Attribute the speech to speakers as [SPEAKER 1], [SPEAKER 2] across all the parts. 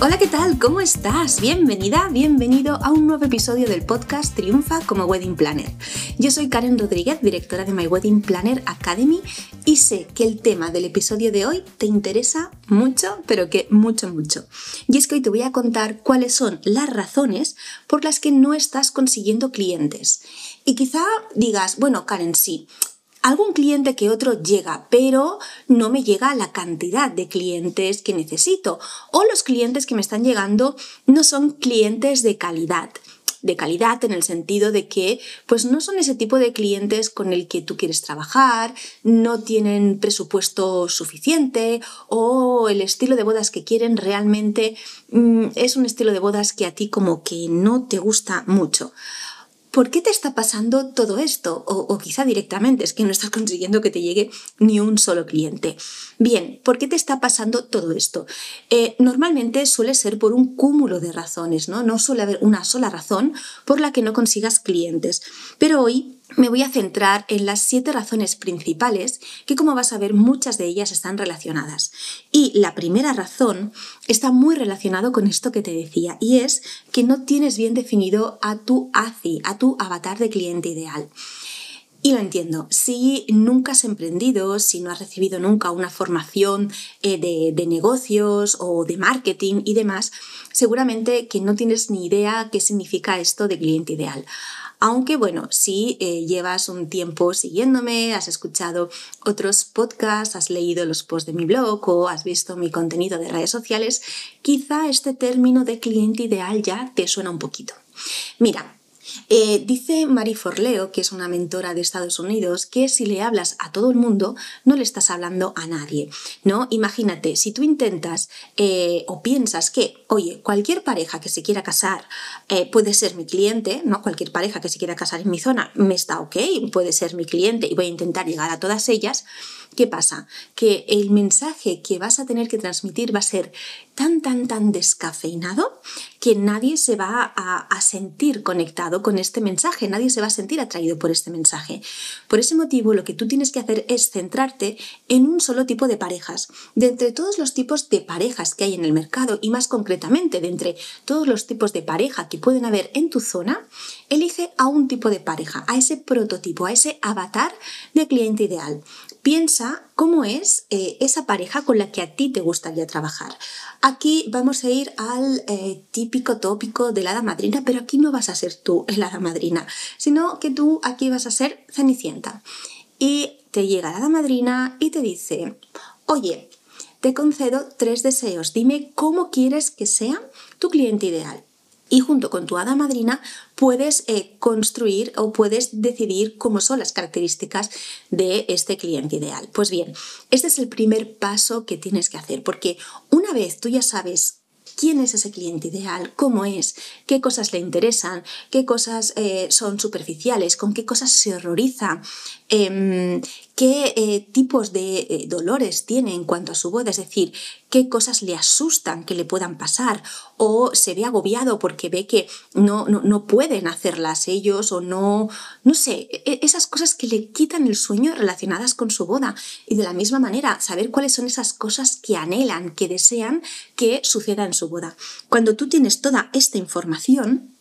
[SPEAKER 1] Hola, ¿qué tal? ¿Cómo estás? Bienvenida, bienvenido a un nuevo episodio del podcast Triunfa como Wedding Planner. Yo soy Karen Rodríguez, directora de My Wedding Planner Academy y sé que el tema del episodio de hoy te interesa mucho, pero que mucho, mucho. Y es que hoy te voy a contar cuáles son las razones por las que no estás consiguiendo clientes. Y quizá digas, bueno, Karen, sí, algún cliente que otro llega, pero no me llega la cantidad de clientes que necesito. O los clientes que me están llegando no son clientes de calidad de calidad en el sentido de que pues no son ese tipo de clientes con el que tú quieres trabajar, no tienen presupuesto suficiente o el estilo de bodas que quieren realmente mm, es un estilo de bodas que a ti como que no te gusta mucho. ¿Por qué te está pasando todo esto? O, quizá directamente es que no estás consiguiendo que te llegue ni un solo cliente. Bien, ¿por qué te está pasando todo esto? Eh, normalmente suele ser por un cúmulo de razones, ¿no? No suele haber una sola razón por la que no consigas clientes. Pero hoy me voy a centrar en las siete razones principales que como vas a ver muchas de ellas están relacionadas. Y la primera razón está muy relacionado con esto que te decía y es que no tienes bien definido a tu ACI, a tu avatar de cliente ideal. Y lo entiendo, si nunca has emprendido, si no has recibido nunca una formación eh, de, de, negocios o de marketing y demás, seguramente que no tienes ni idea qué significa esto de cliente ideal. Aunque bueno, si eh, llevas un tiempo siguiéndome, has escuchado otros podcasts, has leído los posts de mi blog o has visto mi contenido de redes sociales, quizá este término de cliente ideal ya te suena un poquito. Mira, eh, dice Marie Forleo, que es una mentora de Estados Unidos, que si le hablas a todo el mundo, no le estás hablando a nadie. ¿no? Imagínate, si tú intentas eh, o piensas que, oye, cualquier pareja que se quiera casar eh, puede ser mi cliente, ¿no? Cualquier pareja que se quiera casar en mi zona me está ok, puede ser mi cliente y voy a intentar llegar a todas ellas. ¿Qué pasa? Que el mensaje que vas a tener que transmitir va a ser tan, tan, tan descafeinado que nadie se va a, sentir conectado con este mensaje, nadie se va a sentir atraído por este mensaje. Por ese motivo, lo que tú tienes que hacer es centrarte en un solo tipo de parejas. De entre todos los tipos de parejas que hay en el mercado y más concretamente de entre todos los tipos de pareja que pueden haber en tu zona, elige a un tipo de pareja, a ese prototipo, a ese avatar de cliente ideal. Piensa cómo es eh, esa pareja con la que a ti te gustaría trabajar. Aquí vamos a ir al eh, típico tópico de la hada madrina, pero aquí no vas a ser tú la hada madrina, sino que tú aquí vas a ser Cenicienta. Y te llega la hada madrina y te dice, oye, te concedo tres deseos, dime cómo quieres que sea tu cliente ideal y junto con tu hada madrina puedes eh, construir o puedes decidir cómo son las características de este cliente ideal. Pues bien, este es el primer paso que tienes que hacer porque una vez tú ya sabes quién es ese cliente ideal, cómo es, qué cosas le interesan, qué cosas eh, son superficiales, con qué cosas se horroriza, em, qué eh, tipos de eh, dolores tiene en cuanto a su boda, es decir, qué cosas le asustan que le puedan pasar o se ve agobiado porque ve que no, no, pueden hacerlas ellos o no, no sé, e, esas cosas que le quitan el sueño relacionadas con su boda. Y de la misma manera, saber cuáles son esas cosas que anhelan, que desean que suceda en su boda. Cuando tú tienes toda esta información,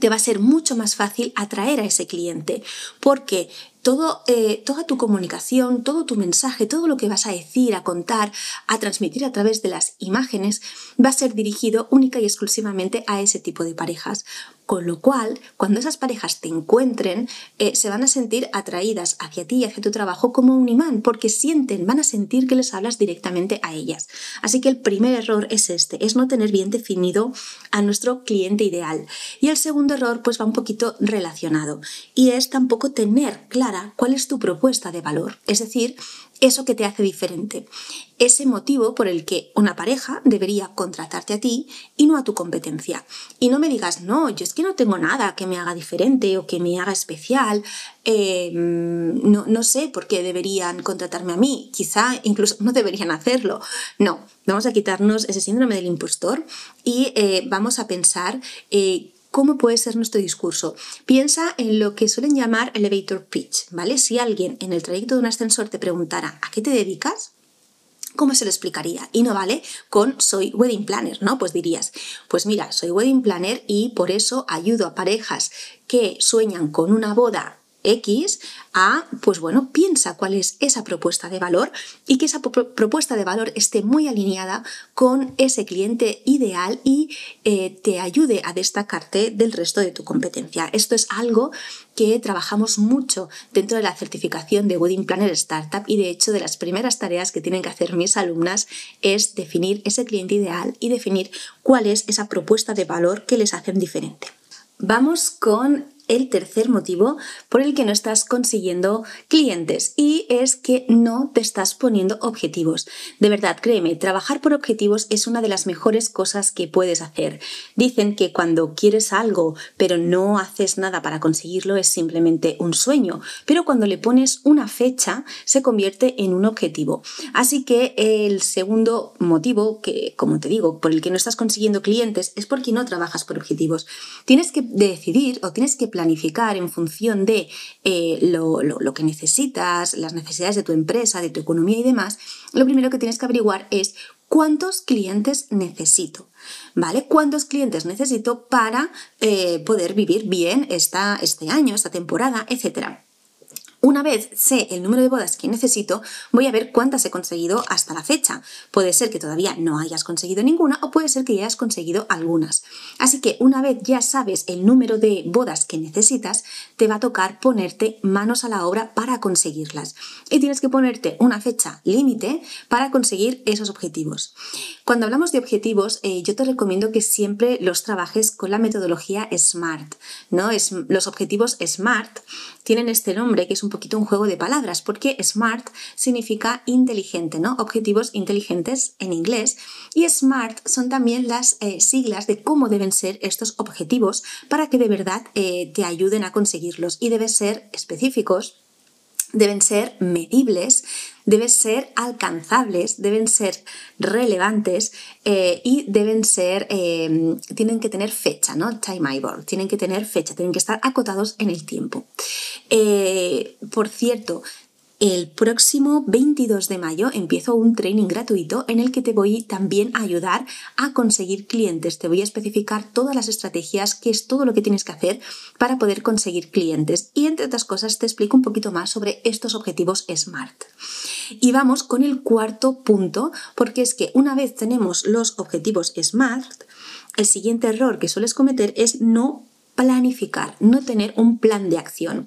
[SPEAKER 1] te va a ser mucho más fácil atraer a ese cliente, porque todo, eh, toda tu comunicación, todo tu mensaje, todo lo que vas a decir, a contar, a transmitir a través de las imágenes, va a ser dirigido única y exclusivamente a ese tipo de parejas. Con lo cual, cuando esas parejas te encuentren, eh, se van a sentir atraídas hacia ti y hacia tu trabajo como un imán, porque sienten, van a sentir que les hablas directamente a ellas. Así que el primer error es este, es no tener bien definido a nuestro cliente ideal. Y el segundo error, pues va un poquito relacionado, y es tampoco tener clara cuál es tu propuesta de valor. Es decir, eso que te hace diferente, ese motivo por el que una pareja debería contratarte a ti y no a tu competencia. Y no me digas, no, yo es que no tengo nada que me haga diferente o que me haga especial, eh, no, no sé por qué deberían contratarme a mí, quizá incluso no deberían hacerlo. No, vamos a quitarnos ese síndrome del impostor y eh, vamos a pensar eh, ¿Cómo puede ser nuestro discurso? Piensa en lo que suelen llamar elevator pitch, ¿vale? Si alguien en el trayecto de un ascensor te preguntara ¿a qué te dedicas? ¿Cómo se lo explicaría? Y no vale con soy wedding planner, ¿no? Pues dirías, pues mira, soy wedding planner y por eso ayudo a parejas que sueñan con una boda X a, pues bueno, piensa cuál es esa propuesta de valor y que esa propuesta de valor esté muy alineada con ese cliente ideal y eh, te ayude a destacarte del resto de tu competencia. Esto es algo que trabajamos mucho dentro de la certificación de Wedding Planner Startup y de hecho de las primeras tareas que tienen que hacer mis alumnas es definir ese cliente ideal y definir cuál es esa propuesta de valor que les hacen diferente. Vamos con el tercer motivo por el que no estás consiguiendo clientes y es que no te estás poniendo objetivos. De verdad, créeme, trabajar por objetivos es una de las mejores cosas que puedes hacer. Dicen que cuando quieres algo pero no haces nada para conseguirlo es simplemente un sueño, pero cuando le pones una fecha se convierte en un objetivo. Así que el segundo motivo que, como te digo, por el que no estás consiguiendo clientes es porque no trabajas por objetivos. Tienes que decidir o tienes que planificar en función de eh, lo, que necesitas, las necesidades de tu empresa, de tu economía y demás, lo primero que tienes que averiguar es cuántos clientes necesito. ¿Vale? ¿Cuántos clientes necesito para eh, poder vivir bien esta, este año, esta temporada, etcétera? Una vez sé el número de bodas que necesito, voy a ver cuántas he conseguido hasta la fecha. Puede ser que todavía no hayas conseguido ninguna o puede ser que ya hayas conseguido algunas. Así que una vez ya sabes el número de bodas que necesitas, te va a tocar ponerte manos a la obra para conseguirlas. Y tienes que ponerte una fecha límite para conseguir esos objetivos. Cuando hablamos de objetivos, eh, yo te recomiendo que siempre los trabajes con la metodología SMART. ¿no? Es, los objetivos SMART tienen este nombre que es un poquito un juego de palabras, porque SMART significa inteligente, ¿no? Objetivos inteligentes en inglés. Y SMART son también las eh, siglas de cómo deben ser estos objetivos para que de verdad eh, te ayuden a conseguirlos. Y deben ser específicos, deben ser medibles, deben ser alcanzables, deben ser relevantes eh, y deben ser, eh, tienen que tener fecha, ¿no? Timeable, tienen que tener fecha, tienen que estar acotados en el tiempo. Eh, por cierto, el próximo 22 de mayo empiezo un training gratuito en el que te voy también a ayudar a conseguir clientes. Te voy a especificar todas las estrategias, qué es todo lo que tienes que hacer para poder conseguir clientes. Y entre otras cosas te explico un poquito más sobre estos objetivos SMART. Y vamos con el cuarto punto, porque es que una vez tenemos los objetivos SMART, el siguiente error que sueles cometer es no planificar, no tener un plan de acción.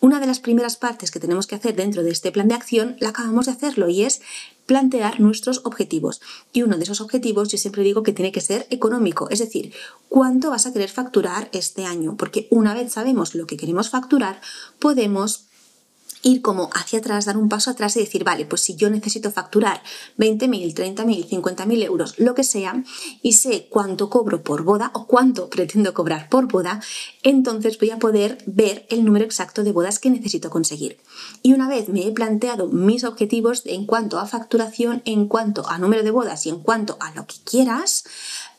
[SPEAKER 1] Una de las primeras partes que tenemos que hacer dentro de este plan de acción la acabamos de hacerlo y es plantear nuestros objetivos. Y uno de esos objetivos yo siempre digo que tiene que ser económico, es decir, cuánto vas a querer facturar este año, porque una vez sabemos lo que queremos facturar, podemos ir como hacia atrás, dar un paso atrás y decir, vale, pues si yo necesito facturar 20.000, 30.000, 50.000 euros, lo que sea, y sé cuánto cobro por boda o cuánto pretendo cobrar por boda, entonces voy a poder ver el número exacto de bodas que necesito conseguir. Y una vez me he planteado mis objetivos en cuanto a facturación, en cuanto a número de bodas y en cuanto a lo que quieras,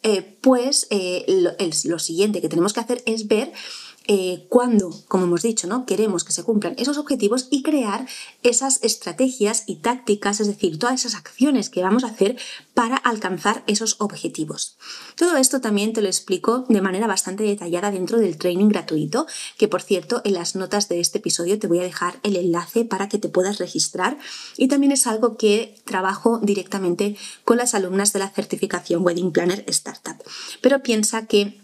[SPEAKER 1] eh, pues eh, lo siguiente que tenemos que hacer es ver eh, cuando, como hemos dicho, ¿no? queremos que se cumplan esos objetivos y crear esas estrategias y tácticas, es decir, todas esas acciones que vamos a hacer para alcanzar esos objetivos. Todo esto también te lo explico de manera bastante detallada dentro del training gratuito, que por cierto en las notas de este episodio te voy a dejar el enlace para que te puedas registrar y también es algo que trabajo directamente con las alumnas de la certificación Wedding Planner Startup. Pero piensa que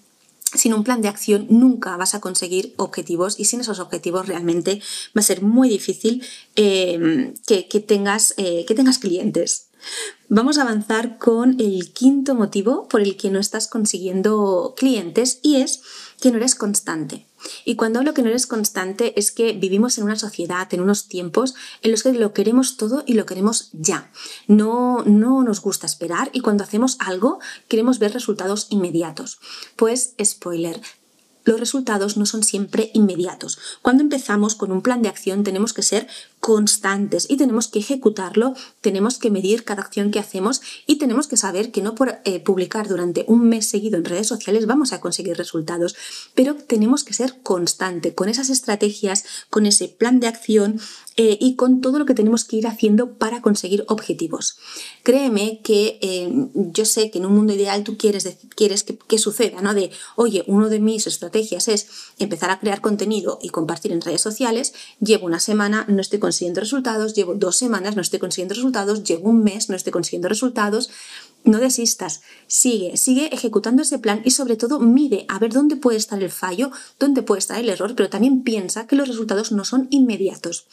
[SPEAKER 1] sin un plan de acción nunca vas a conseguir objetivos y sin esos objetivos realmente va a ser muy difícil eh, que, tengas, eh, que tengas clientes. Vamos a avanzar con el quinto motivo por el que no estás consiguiendo clientes y es que no eres constante. Y cuando hablo que no eres constante es que vivimos en una sociedad, en unos tiempos en los que lo queremos todo y lo queremos ya. No, no nos gusta esperar y cuando hacemos algo queremos ver resultados inmediatos. Pues spoiler, los resultados no son siempre inmediatos. Cuando empezamos con un plan de acción tenemos que ser constantes y tenemos que ejecutarlo, tenemos que medir cada acción que hacemos y tenemos que saber que no por eh, publicar durante un mes seguido en redes sociales vamos a conseguir resultados, pero tenemos que ser constante con esas estrategias, con ese plan de acción eh, y con todo lo que tenemos que ir haciendo para conseguir objetivos. Créeme que eh, yo sé que en un mundo ideal tú quieres, quieres que, suceda, ¿no? De, oye, uno de mis estrategias es empezar a crear contenido y compartir en redes sociales, llevo una semana, no estoy consiguiendo resultados, llevo dos semanas, no estoy consiguiendo resultados, llevo un mes, no estoy consiguiendo resultados. No desistas, sigue, sigue ejecutando ese plan y sobre todo mide a ver dónde puede estar el fallo, dónde puede estar el error, pero también piensa que los resultados no son inmediatos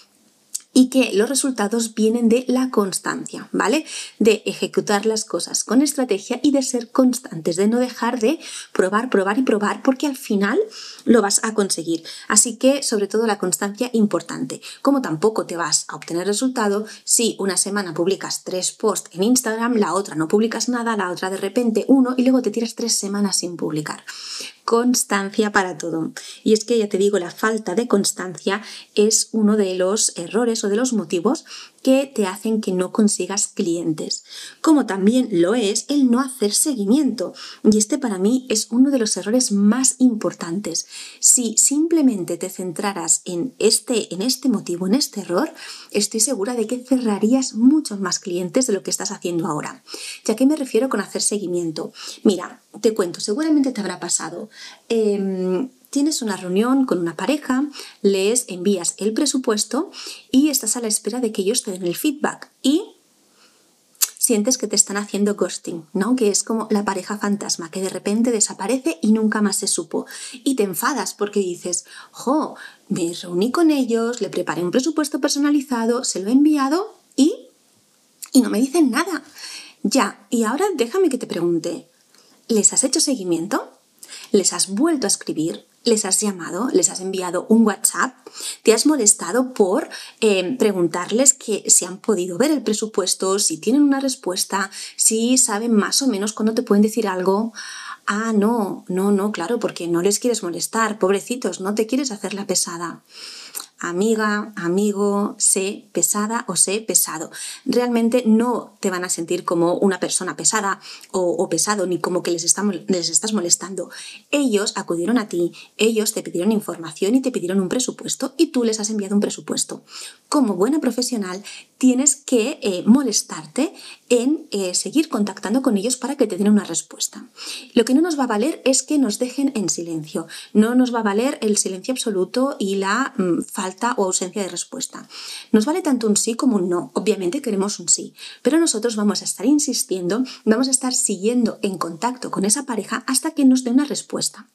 [SPEAKER 1] y que los resultados vienen de la constancia, ¿vale? De ejecutar las cosas con estrategia y de ser constantes, de no dejar de probar, probar y probar, porque al final lo vas a conseguir. Así que, sobre todo, la constancia importante. Como tampoco te vas a obtener resultado si una semana publicas tres posts en Instagram, la otra no publicas nada, la otra de repente uno y luego te tiras tres semanas sin publicar constancia para todo. Y es que ya te digo, la falta de constancia es uno de los errores o de los motivos que te hacen que no consigas clientes, como también lo es el no hacer seguimiento. Y este para mí es uno de los errores más importantes. Si simplemente te centraras en este, en este motivo, en este error, estoy segura de que cerrarías muchos más clientes de lo que estás haciendo ahora. ¿Ya qué me refiero con hacer seguimiento? Mira, te cuento, seguramente te habrá pasado. Em, tienes una reunión con una pareja, les envías el presupuesto y estás a la espera de que ellos te den el feedback y sientes que te están haciendo ghosting, ¿no? Que es como la pareja fantasma que de repente desaparece y nunca más se supo. Y te enfadas porque dices, "Jo, me reuní con ellos, le preparé un presupuesto personalizado, se lo he enviado y y no me dicen nada." Ya, y ahora déjame que te pregunte, ¿les has hecho seguimiento? ¿Les has vuelto a escribir? Les has llamado, les has enviado un WhatsApp, te has molestado por eh, preguntarles que si han podido ver el presupuesto, si tienen una respuesta, si saben más o menos cuándo te pueden decir algo. Ah, no, no, no, claro, porque no les quieres molestar, pobrecitos, no te quieres hacer la pesada amiga, amigo, sé pesada o sé pesado. Realmente no te van a sentir como una persona pesada o, pesado, ni como que les, estás molestando. Ellos acudieron a ti, ellos te pidieron información y te pidieron un presupuesto y tú les has enviado un presupuesto. Como buena profesional, tienes que eh, molestarte en eh, seguir contactando con ellos para que te den una respuesta. Lo que no nos va a valer es que nos dejen en silencio. No nos va a valer el silencio absoluto y la mm, falta o ausencia de respuesta. Nos vale tanto un sí como un no. Obviamente queremos un sí, pero nosotros vamos a estar insistiendo, vamos a estar siguiendo en contacto con esa pareja hasta que nos dé una respuesta.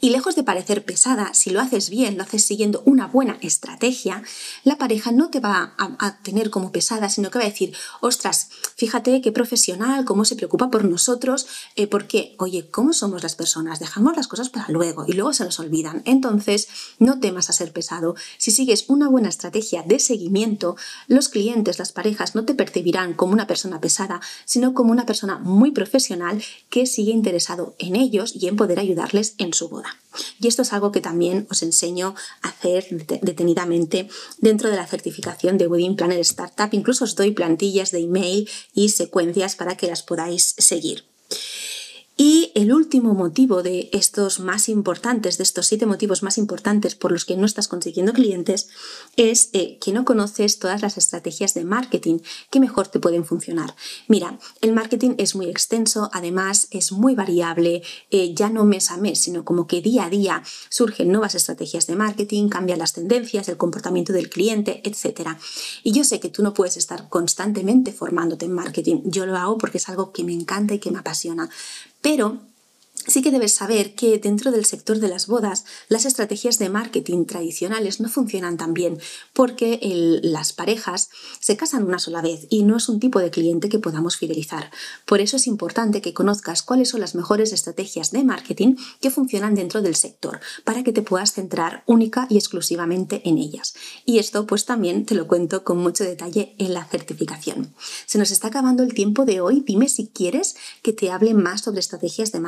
[SPEAKER 1] Y lejos de parecer pesada, si lo haces bien, lo haces siguiendo una buena estrategia, la pareja no te va a, tener como pesada, sino que va a decir, ostras, fíjate qué profesional, cómo se preocupa por nosotros, eh, porque, oye, ¿cómo somos las personas? Dejamos las cosas para luego y luego se nos olvidan. Entonces, no temas a ser pesado. Si sigues una buena estrategia de seguimiento, los clientes, las parejas no te percibirán como una persona pesada, sino como una persona muy profesional que sigue interesado en ellos y en poder ayudarles en su boda. Y esto es algo que también os enseño a hacer detenidamente dentro de la certificación de Wedding Planner Startup. Incluso os doy plantillas de email y secuencias para que las podáis seguir. Y el último motivo de estos más importantes, de estos siete motivos más importantes por los que no estás consiguiendo clientes, es eh, que no conoces todas las estrategias de marketing que mejor te pueden funcionar. Mira, el marketing es muy extenso, además es muy variable, eh, ya no mes a mes, sino como que día a día surgen nuevas estrategias de marketing, cambian las tendencias, el comportamiento del cliente, etc. Y yo sé que tú no puedes estar constantemente formándote en marketing. Yo lo hago porque es algo que me encanta y que me apasiona pero Sí que debes saber que dentro del sector de las bodas las estrategias de marketing tradicionales no funcionan tan bien porque las parejas se casan una sola vez y no es un tipo de cliente que podamos fidelizar. Por eso es importante que conozcas cuáles son las mejores estrategias de marketing que funcionan dentro del sector para que te puedas centrar única y exclusivamente en ellas. Y esto pues también te lo cuento con mucho detalle en la certificación. Se nos está acabando el tiempo de hoy. Dime si quieres que te hable más sobre estrategias de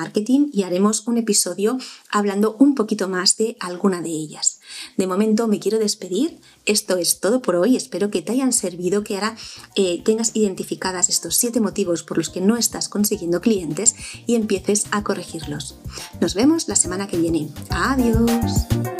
[SPEAKER 1] y haremos un episodio hablando un poquito más de alguna de ellas. De momento me quiero despedir. Esto es todo por hoy. Espero que te hayan servido, que ahora eh, tengas identificadas estos siete motivos por los que no estás consiguiendo clientes y empieces a corregirlos. Nos vemos la semana que viene. Adiós.